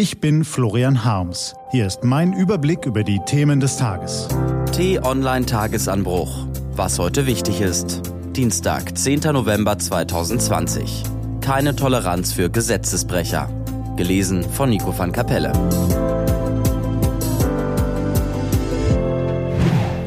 Ich bin Florian Harms. Hier ist mein Überblick über die Themen des Tages. T-Online Tagesanbruch. Was heute wichtig ist. Dienstag, 10. November 2020. Keine Toleranz für Gesetzesbrecher. Gelesen von Nico van Kapelle.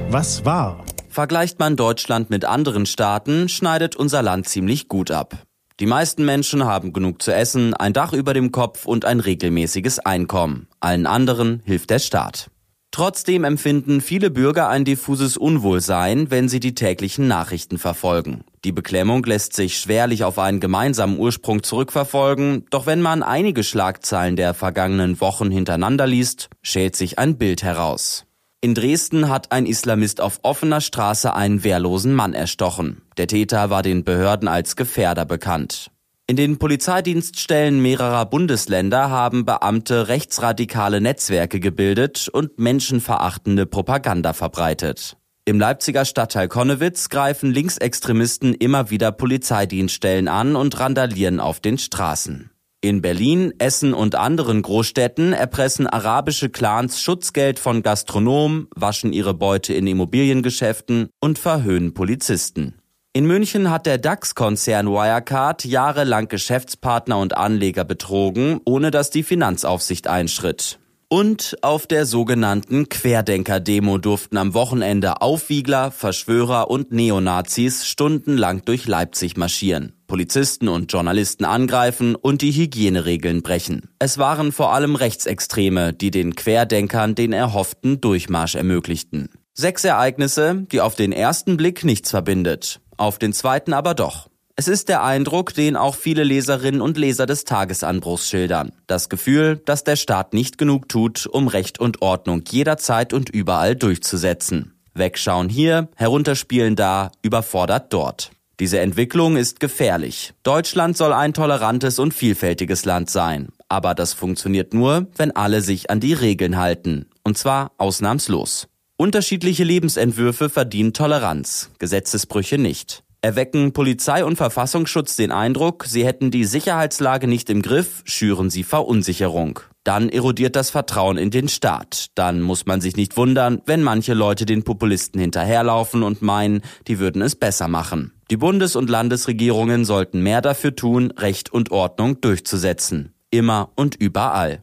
Was war? Vergleicht man Deutschland mit anderen Staaten, schneidet unser Land ziemlich gut ab. Die meisten Menschen haben genug zu essen, ein Dach über dem Kopf und ein regelmäßiges Einkommen. Allen anderen hilft der Staat. Trotzdem empfinden viele Bürger ein diffuses Unwohlsein, wenn sie die täglichen Nachrichten verfolgen. Die Beklemmung lässt sich schwerlich auf einen gemeinsamen Ursprung zurückverfolgen, doch wenn man einige Schlagzeilen der vergangenen Wochen hintereinander liest, schält sich ein Bild heraus. In Dresden hat ein Islamist auf offener Straße einen wehrlosen Mann erstochen. Der Täter war den Behörden als Gefährder bekannt. In den Polizeidienststellen mehrerer Bundesländer haben Beamte rechtsradikale Netzwerke gebildet und menschenverachtende Propaganda verbreitet. Im Leipziger Stadtteil Konnewitz greifen Linksextremisten immer wieder Polizeidienststellen an und randalieren auf den Straßen. In Berlin, Essen und anderen Großstädten erpressen arabische Clans Schutzgeld von Gastronomen, waschen ihre Beute in Immobiliengeschäften und verhöhnen Polizisten. In München hat der DAX-Konzern Wirecard jahrelang Geschäftspartner und Anleger betrogen, ohne dass die Finanzaufsicht einschritt. Und auf der sogenannten Querdenker-Demo durften am Wochenende Aufwiegler, Verschwörer und Neonazis stundenlang durch Leipzig marschieren, Polizisten und Journalisten angreifen und die Hygieneregeln brechen. Es waren vor allem Rechtsextreme, die den Querdenkern den erhofften Durchmarsch ermöglichten. Sechs Ereignisse, die auf den ersten Blick nichts verbindet, auf den zweiten aber doch. Es ist der Eindruck, den auch viele Leserinnen und Leser des Tagesanbruchs schildern. Das Gefühl, dass der Staat nicht genug tut, um Recht und Ordnung jederzeit und überall durchzusetzen. Wegschauen hier, herunterspielen da, überfordert dort. Diese Entwicklung ist gefährlich. Deutschland soll ein tolerantes und vielfältiges Land sein. Aber das funktioniert nur, wenn alle sich an die Regeln halten. Und zwar ausnahmslos. Unterschiedliche Lebensentwürfe verdienen Toleranz, Gesetzesbrüche nicht erwecken Polizei und Verfassungsschutz den Eindruck, sie hätten die Sicherheitslage nicht im Griff, schüren sie Verunsicherung. Dann erodiert das Vertrauen in den Staat. Dann muss man sich nicht wundern, wenn manche Leute den Populisten hinterherlaufen und meinen, die würden es besser machen. Die Bundes- und Landesregierungen sollten mehr dafür tun, Recht und Ordnung durchzusetzen. Immer und überall.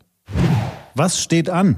Was steht an?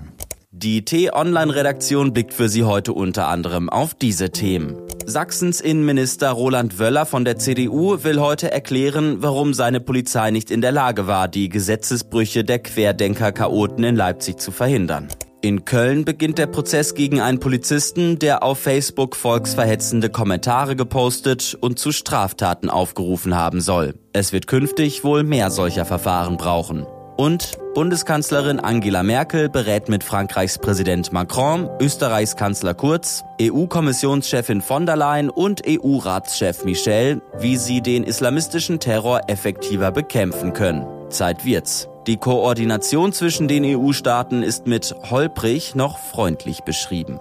Die T-Online-Redaktion blickt für Sie heute unter anderem auf diese Themen. Sachsens Innenminister Roland Wöller von der CDU will heute erklären, warum seine Polizei nicht in der Lage war, die Gesetzesbrüche der Querdenker-Chaoten in Leipzig zu verhindern. In Köln beginnt der Prozess gegen einen Polizisten, der auf Facebook volksverhetzende Kommentare gepostet und zu Straftaten aufgerufen haben soll. Es wird künftig wohl mehr solcher Verfahren brauchen. Und Bundeskanzlerin Angela Merkel berät mit Frankreichs Präsident Macron, Österreichs Kanzler Kurz, EU-Kommissionschefin von der Leyen und EU-Ratschef Michel, wie sie den islamistischen Terror effektiver bekämpfen können. Zeit wird's. Die Koordination zwischen den EU-Staaten ist mit holprig noch freundlich beschrieben.